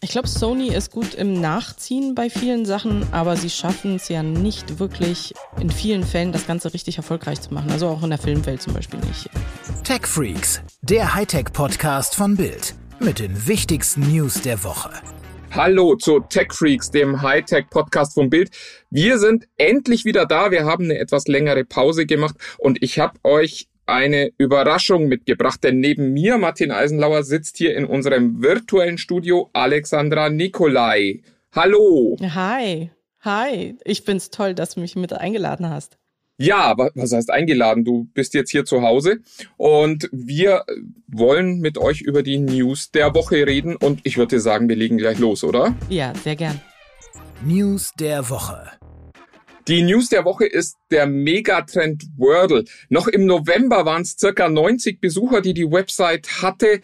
Ich glaube, Sony ist gut im Nachziehen bei vielen Sachen, aber sie schaffen es ja nicht wirklich in vielen Fällen das Ganze richtig erfolgreich zu machen. Also auch in der Filmwelt zum Beispiel nicht. Tech Freaks, der Hightech-Podcast von Bild mit den wichtigsten News der Woche. Hallo zu Tech Freaks, dem Hightech-Podcast von Bild. Wir sind endlich wieder da. Wir haben eine etwas längere Pause gemacht und ich habe euch eine Überraschung mitgebracht, denn neben mir, Martin Eisenlauer, sitzt hier in unserem virtuellen Studio Alexandra Nikolai. Hallo. Hi. Hi. Ich find's toll, dass du mich mit eingeladen hast. Ja, was heißt eingeladen? Du bist jetzt hier zu Hause und wir wollen mit euch über die News der Woche reden und ich würde sagen, wir legen gleich los, oder? Ja, sehr gern. News der Woche. Die News der Woche ist der Megatrend Wordle. Noch im November waren es circa 90 Besucher, die die Website hatte.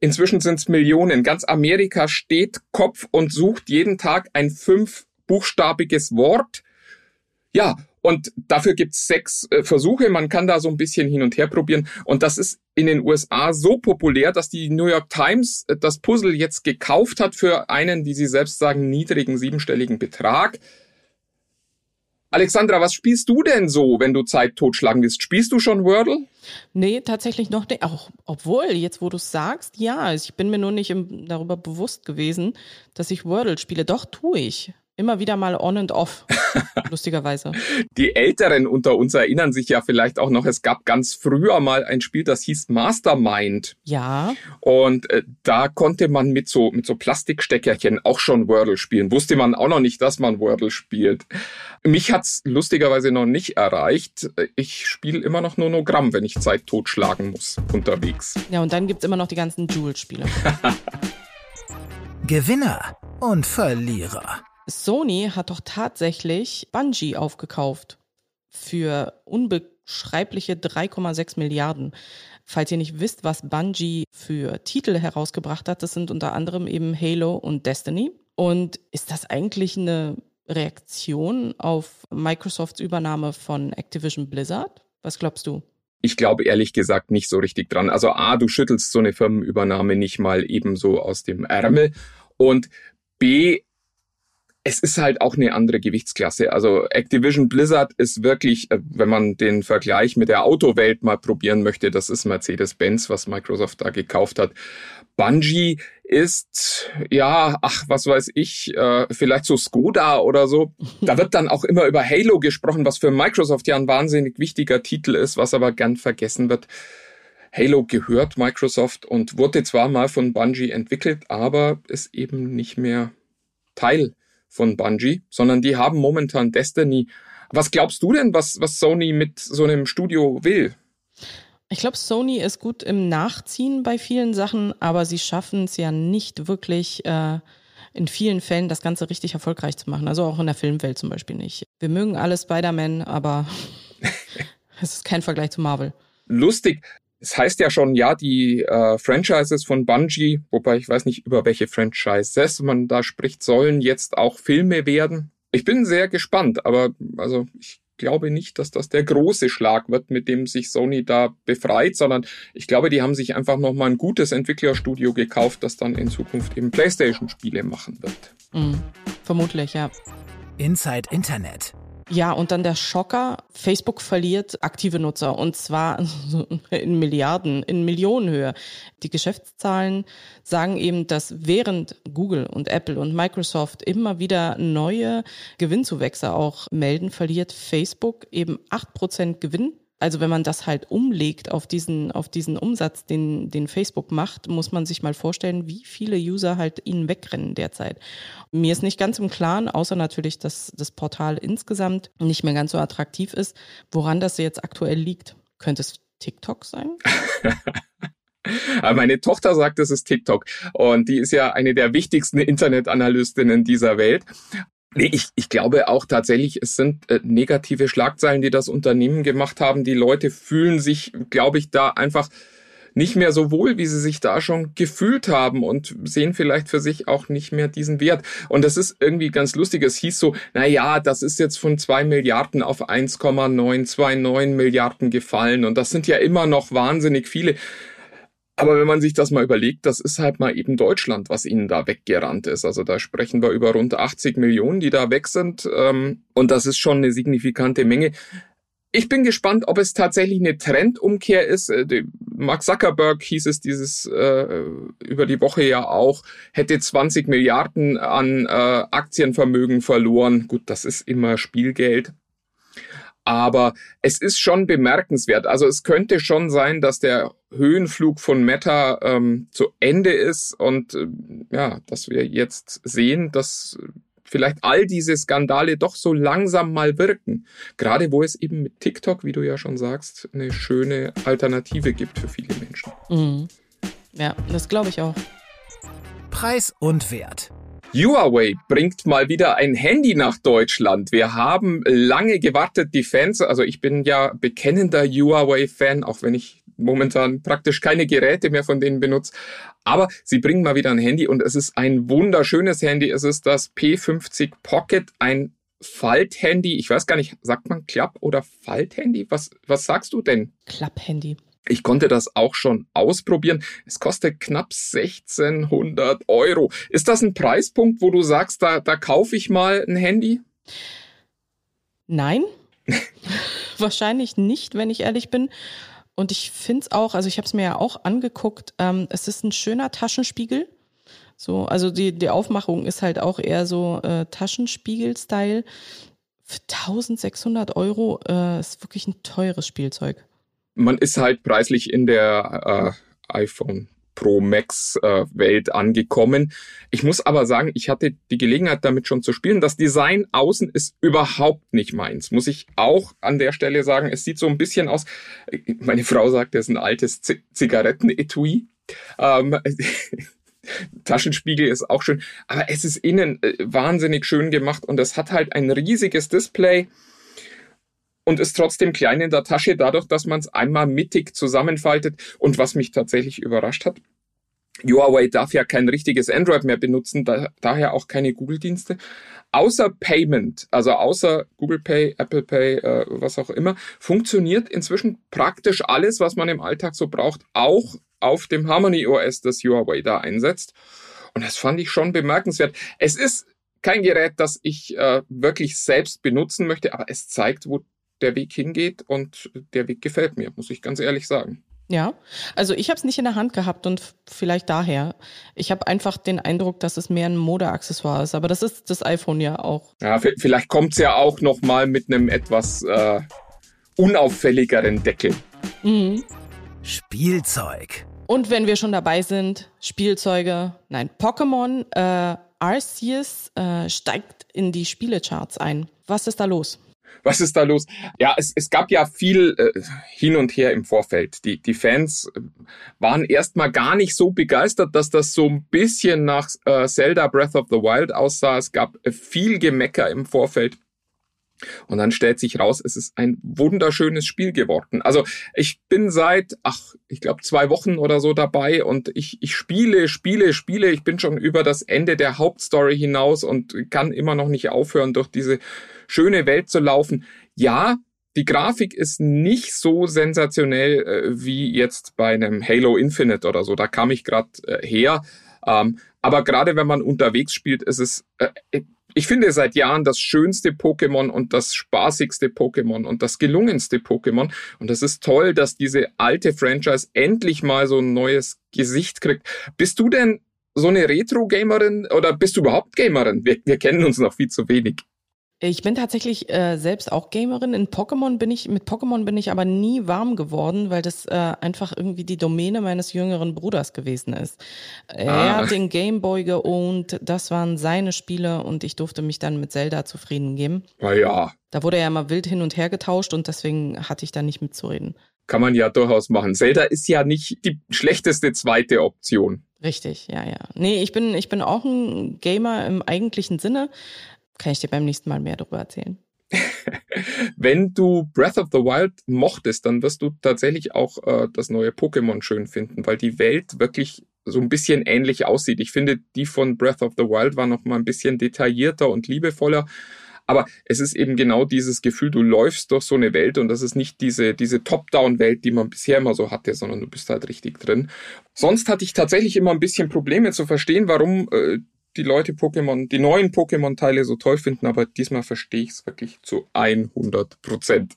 Inzwischen sind es Millionen. Ganz Amerika steht Kopf und sucht jeden Tag ein fünfbuchstabiges Wort. Ja, und dafür gibt's sechs äh, Versuche. Man kann da so ein bisschen hin und her probieren. Und das ist in den USA so populär, dass die New York Times äh, das Puzzle jetzt gekauft hat für einen, wie sie selbst sagen, niedrigen siebenstelligen Betrag. Alexandra, was spielst du denn so, wenn du Zeit totschlagen willst? Spielst du schon Wordle? Nee, tatsächlich noch nicht. Auch, obwohl, jetzt wo du es sagst, ja, ich bin mir nur nicht im, darüber bewusst gewesen, dass ich Wordle spiele. Doch, tue ich. Immer wieder mal on and off, lustigerweise. Die Älteren unter uns erinnern sich ja vielleicht auch noch, es gab ganz früher mal ein Spiel, das hieß Mastermind. Ja. Und äh, da konnte man mit so, mit so Plastiksteckerchen auch schon Wordle spielen. Wusste man auch noch nicht, dass man Wordle spielt. Mich hat's lustigerweise noch nicht erreicht. Ich spiele immer noch Nonogramm, wenn ich Zeit totschlagen muss unterwegs. Ja, und dann gibt's immer noch die ganzen Joule-Spiele. Gewinner und Verlierer. Sony hat doch tatsächlich Bungie aufgekauft für unbeschreibliche 3,6 Milliarden. Falls ihr nicht wisst, was Bungie für Titel herausgebracht hat, das sind unter anderem eben Halo und Destiny. Und ist das eigentlich eine Reaktion auf Microsofts Übernahme von Activision Blizzard? Was glaubst du? Ich glaube ehrlich gesagt nicht so richtig dran. Also A, du schüttelst so eine Firmenübernahme nicht mal ebenso aus dem Ärmel. Und B, es ist halt auch eine andere Gewichtsklasse. Also Activision Blizzard ist wirklich, äh, wenn man den Vergleich mit der Autowelt mal probieren möchte, das ist Mercedes-Benz, was Microsoft da gekauft hat. Bungie ist, ja, ach, was weiß ich, äh, vielleicht so Skoda oder so. Da wird dann auch immer über Halo gesprochen, was für Microsoft ja ein wahnsinnig wichtiger Titel ist, was aber gern vergessen wird. Halo gehört Microsoft und wurde zwar mal von Bungie entwickelt, aber ist eben nicht mehr Teil von Bungie, sondern die haben momentan Destiny. Was glaubst du denn, was, was Sony mit so einem Studio will? Ich glaube, Sony ist gut im Nachziehen bei vielen Sachen, aber sie schaffen es ja nicht wirklich äh, in vielen Fällen das Ganze richtig erfolgreich zu machen. Also auch in der Filmwelt zum Beispiel nicht. Wir mögen alle Spider-Man, aber es ist kein Vergleich zu Marvel. Lustig. Es heißt ja schon, ja, die äh, Franchises von Bungie, wobei ich weiß nicht, über welche Franchises man da spricht, sollen jetzt auch Filme werden. Ich bin sehr gespannt, aber also ich glaube nicht, dass das der große Schlag wird, mit dem sich Sony da befreit, sondern ich glaube, die haben sich einfach nochmal ein gutes Entwicklerstudio gekauft, das dann in Zukunft eben PlayStation-Spiele machen wird. Mhm. Vermutlich, ja. Inside Internet. Ja, und dann der Schocker, Facebook verliert aktive Nutzer und zwar in Milliarden, in Millionenhöhe. Die Geschäftszahlen sagen eben, dass während Google und Apple und Microsoft immer wieder neue Gewinnzuwächse auch melden, verliert Facebook eben acht Prozent Gewinn also wenn man das halt umlegt auf diesen, auf diesen Umsatz, den, den Facebook macht, muss man sich mal vorstellen, wie viele User halt ihnen wegrennen derzeit. Mir ist nicht ganz im Klaren, außer natürlich, dass das Portal insgesamt nicht mehr ganz so attraktiv ist, woran das jetzt aktuell liegt. Könnte es TikTok sein? Meine Tochter sagt, es ist TikTok und die ist ja eine der wichtigsten Internetanalystinnen dieser Welt. Nee, ich, ich glaube auch tatsächlich, es sind äh, negative Schlagzeilen, die das Unternehmen gemacht haben. Die Leute fühlen sich, glaube ich, da einfach nicht mehr so wohl, wie sie sich da schon gefühlt haben und sehen vielleicht für sich auch nicht mehr diesen Wert. Und das ist irgendwie ganz lustig. Es hieß so, na ja, das ist jetzt von zwei Milliarden auf 1,929 Milliarden gefallen und das sind ja immer noch wahnsinnig viele. Aber wenn man sich das mal überlegt, das ist halt mal eben Deutschland, was ihnen da weggerannt ist. Also da sprechen wir über rund 80 Millionen, die da weg sind. Ähm, und das ist schon eine signifikante Menge. Ich bin gespannt, ob es tatsächlich eine Trendumkehr ist. Äh, Mark Zuckerberg hieß es dieses äh, über die Woche ja auch, hätte 20 Milliarden an äh, Aktienvermögen verloren. Gut, das ist immer Spielgeld. Aber es ist schon bemerkenswert. Also es könnte schon sein, dass der Höhenflug von Meta ähm, zu Ende ist und äh, ja, dass wir jetzt sehen, dass vielleicht all diese Skandale doch so langsam mal wirken. Gerade wo es eben mit TikTok, wie du ja schon sagst, eine schöne Alternative gibt für viele Menschen. Mhm. Ja, das glaube ich auch. Preis und Wert. Huawei bringt mal wieder ein Handy nach Deutschland. Wir haben lange gewartet, die Fans, also ich bin ja bekennender Huawei-Fan, auch wenn ich momentan praktisch keine Geräte mehr von denen benutze. Aber sie bringen mal wieder ein Handy und es ist ein wunderschönes Handy. Es ist das P50 Pocket, ein Falthandy. Ich weiß gar nicht, sagt man Klapp- oder Falthandy? Was, was sagst du denn? Klapphandy. Ich konnte das auch schon ausprobieren. Es kostet knapp 1600 Euro. Ist das ein Preispunkt, wo du sagst, da, da kaufe ich mal ein Handy? Nein. Wahrscheinlich nicht, wenn ich ehrlich bin. Und ich finde es auch, also ich habe es mir ja auch angeguckt, ähm, es ist ein schöner Taschenspiegel. So, also die, die Aufmachung ist halt auch eher so äh, Taschenspiegel-Style. Für 1600 Euro äh, ist wirklich ein teures Spielzeug. Man ist halt preislich in der äh, iPhone Pro Max äh, Welt angekommen. Ich muss aber sagen, ich hatte die Gelegenheit damit schon zu spielen. Das Design außen ist überhaupt nicht meins, muss ich auch an der Stelle sagen. Es sieht so ein bisschen aus, meine Frau sagt, es ist ein altes Z Zigarettenetui. Ähm, Taschenspiegel ist auch schön, aber es ist innen äh, wahnsinnig schön gemacht und es hat halt ein riesiges Display und ist trotzdem klein in der Tasche, dadurch, dass man es einmal mittig zusammenfaltet. Und was mich tatsächlich überrascht hat, Huawei darf ja kein richtiges Android mehr benutzen, da, daher auch keine Google-Dienste. Außer Payment, also außer Google Pay, Apple Pay, äh, was auch immer, funktioniert inzwischen praktisch alles, was man im Alltag so braucht, auch auf dem Harmony OS, das Huawei da einsetzt. Und das fand ich schon bemerkenswert. Es ist kein Gerät, das ich äh, wirklich selbst benutzen möchte, aber es zeigt, wo der Weg hingeht und der Weg gefällt mir, muss ich ganz ehrlich sagen. Ja, also ich habe es nicht in der Hand gehabt und vielleicht daher. Ich habe einfach den Eindruck, dass es mehr ein Modeaccessoire ist, aber das ist das iPhone ja auch. Ja, vielleicht kommt es ja auch noch mal mit einem etwas äh, unauffälligeren Deckel. Mhm. Spielzeug. Und wenn wir schon dabei sind, Spielzeuge, nein, Pokémon äh, Arceus äh, steigt in die Spielecharts ein. Was ist da los? was ist da los? Ja, es, es gab ja viel äh, hin und her im Vorfeld. Die, die Fans äh, waren erstmal gar nicht so begeistert, dass das so ein bisschen nach äh, Zelda Breath of the Wild aussah. Es gab äh, viel Gemecker im Vorfeld. Und dann stellt sich raus, es ist ein wunderschönes Spiel geworden. Also ich bin seit, ach, ich glaube zwei Wochen oder so dabei und ich, ich spiele, spiele, spiele. Ich bin schon über das Ende der Hauptstory hinaus und kann immer noch nicht aufhören, durch diese schöne Welt zu laufen. Ja, die Grafik ist nicht so sensationell äh, wie jetzt bei einem Halo Infinite oder so. Da kam ich gerade äh, her. Ähm, aber gerade wenn man unterwegs spielt, ist es äh, ich finde seit Jahren das schönste Pokémon und das spaßigste Pokémon und das gelungenste Pokémon. Und es ist toll, dass diese alte Franchise endlich mal so ein neues Gesicht kriegt. Bist du denn so eine Retro-Gamerin oder bist du überhaupt Gamerin? Wir, wir kennen uns noch viel zu wenig. Ich bin tatsächlich äh, selbst auch Gamerin. In Pokémon bin ich, mit Pokémon bin ich aber nie warm geworden, weil das äh, einfach irgendwie die Domäne meines jüngeren Bruders gewesen ist. Er ah. hat den Gameboy geohnt, das waren seine Spiele und ich durfte mich dann mit Zelda zufrieden geben. Na ja. Da wurde er ja mal wild hin und her getauscht und deswegen hatte ich da nicht mitzureden. Kann man ja durchaus machen. Zelda ist ja nicht die schlechteste zweite Option. Richtig, ja, ja. Nee, ich bin, ich bin auch ein Gamer im eigentlichen Sinne. Kann ich dir beim nächsten Mal mehr darüber erzählen. Wenn du Breath of the Wild mochtest, dann wirst du tatsächlich auch äh, das neue Pokémon schön finden, weil die Welt wirklich so ein bisschen ähnlich aussieht. Ich finde, die von Breath of the Wild war noch mal ein bisschen detaillierter und liebevoller. Aber es ist eben genau dieses Gefühl, du läufst durch so eine Welt und das ist nicht diese, diese Top-Down-Welt, die man bisher immer so hatte, sondern du bist halt richtig drin. Sonst hatte ich tatsächlich immer ein bisschen Probleme zu verstehen, warum äh, die Leute Pokémon, die neuen Pokémon-Teile so toll finden, aber diesmal verstehe ich es wirklich zu 100 Prozent.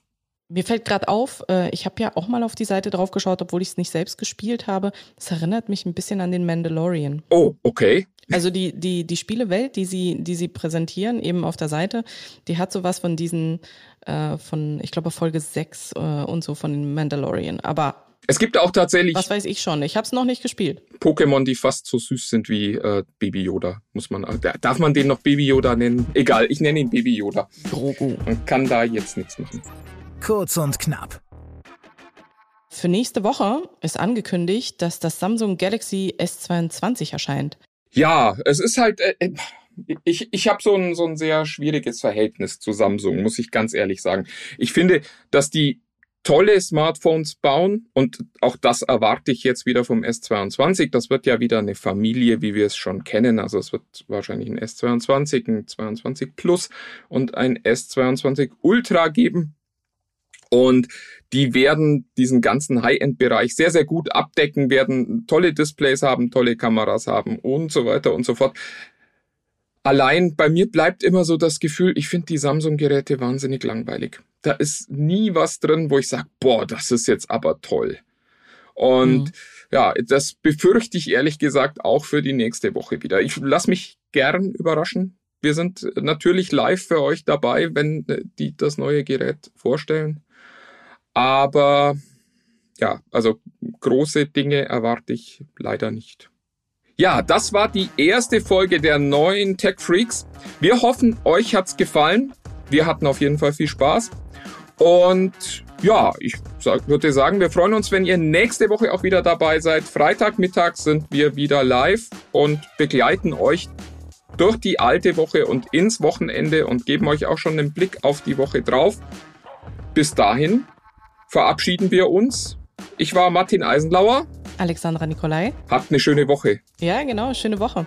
Mir fällt gerade auf, äh, ich habe ja auch mal auf die Seite drauf geschaut, obwohl ich es nicht selbst gespielt habe. Das erinnert mich ein bisschen an den Mandalorian. Oh, okay. Also die, die, die Spielewelt, die sie, die sie präsentieren, eben auf der Seite, die hat sowas von diesen, äh, von, ich glaube, Folge 6 äh, und so von den Mandalorian. Aber es gibt auch tatsächlich. Was weiß ich schon. Ich habe es noch nicht gespielt. Pokémon, die fast so süß sind wie äh, Baby Yoda, muss man. Äh, darf man den noch Baby Yoda nennen? Egal, ich nenne ihn Baby Yoda. Grogu. Man kann da jetzt nichts machen. Kurz und knapp. Für nächste Woche ist angekündigt, dass das Samsung Galaxy S22 erscheint. Ja, es ist halt. Äh, äh ich, ich habe so ein, so ein sehr schwieriges Verhältnis zu Samsung, muss ich ganz ehrlich sagen. Ich finde, dass die tolle Smartphones bauen und auch das erwarte ich jetzt wieder vom S22. Das wird ja wieder eine Familie, wie wir es schon kennen. Also es wird wahrscheinlich ein S22, ein 22 Plus und ein S22 Ultra geben. Und die werden diesen ganzen High-End-Bereich sehr, sehr gut abdecken, werden tolle Displays haben, tolle Kameras haben und so weiter und so fort. Allein bei mir bleibt immer so das Gefühl, ich finde die Samsung-Geräte wahnsinnig langweilig. Da ist nie was drin, wo ich sage, boah, das ist jetzt aber toll. Und mhm. ja, das befürchte ich ehrlich gesagt auch für die nächste Woche wieder. Ich lasse mich gern überraschen. Wir sind natürlich live für euch dabei, wenn äh, die das neue Gerät vorstellen. Aber ja, also große Dinge erwarte ich leider nicht. Ja, das war die erste Folge der neuen Tech Freaks. Wir hoffen, euch hat's gefallen. Wir hatten auf jeden Fall viel Spaß. Und ja, ich würde sagen, wir freuen uns, wenn ihr nächste Woche auch wieder dabei seid. Freitagmittag sind wir wieder live und begleiten euch durch die alte Woche und ins Wochenende und geben euch auch schon einen Blick auf die Woche drauf. Bis dahin verabschieden wir uns. Ich war Martin Eisenlauer. Alexandra Nikolai. Habt eine schöne Woche. Ja, genau, schöne Woche.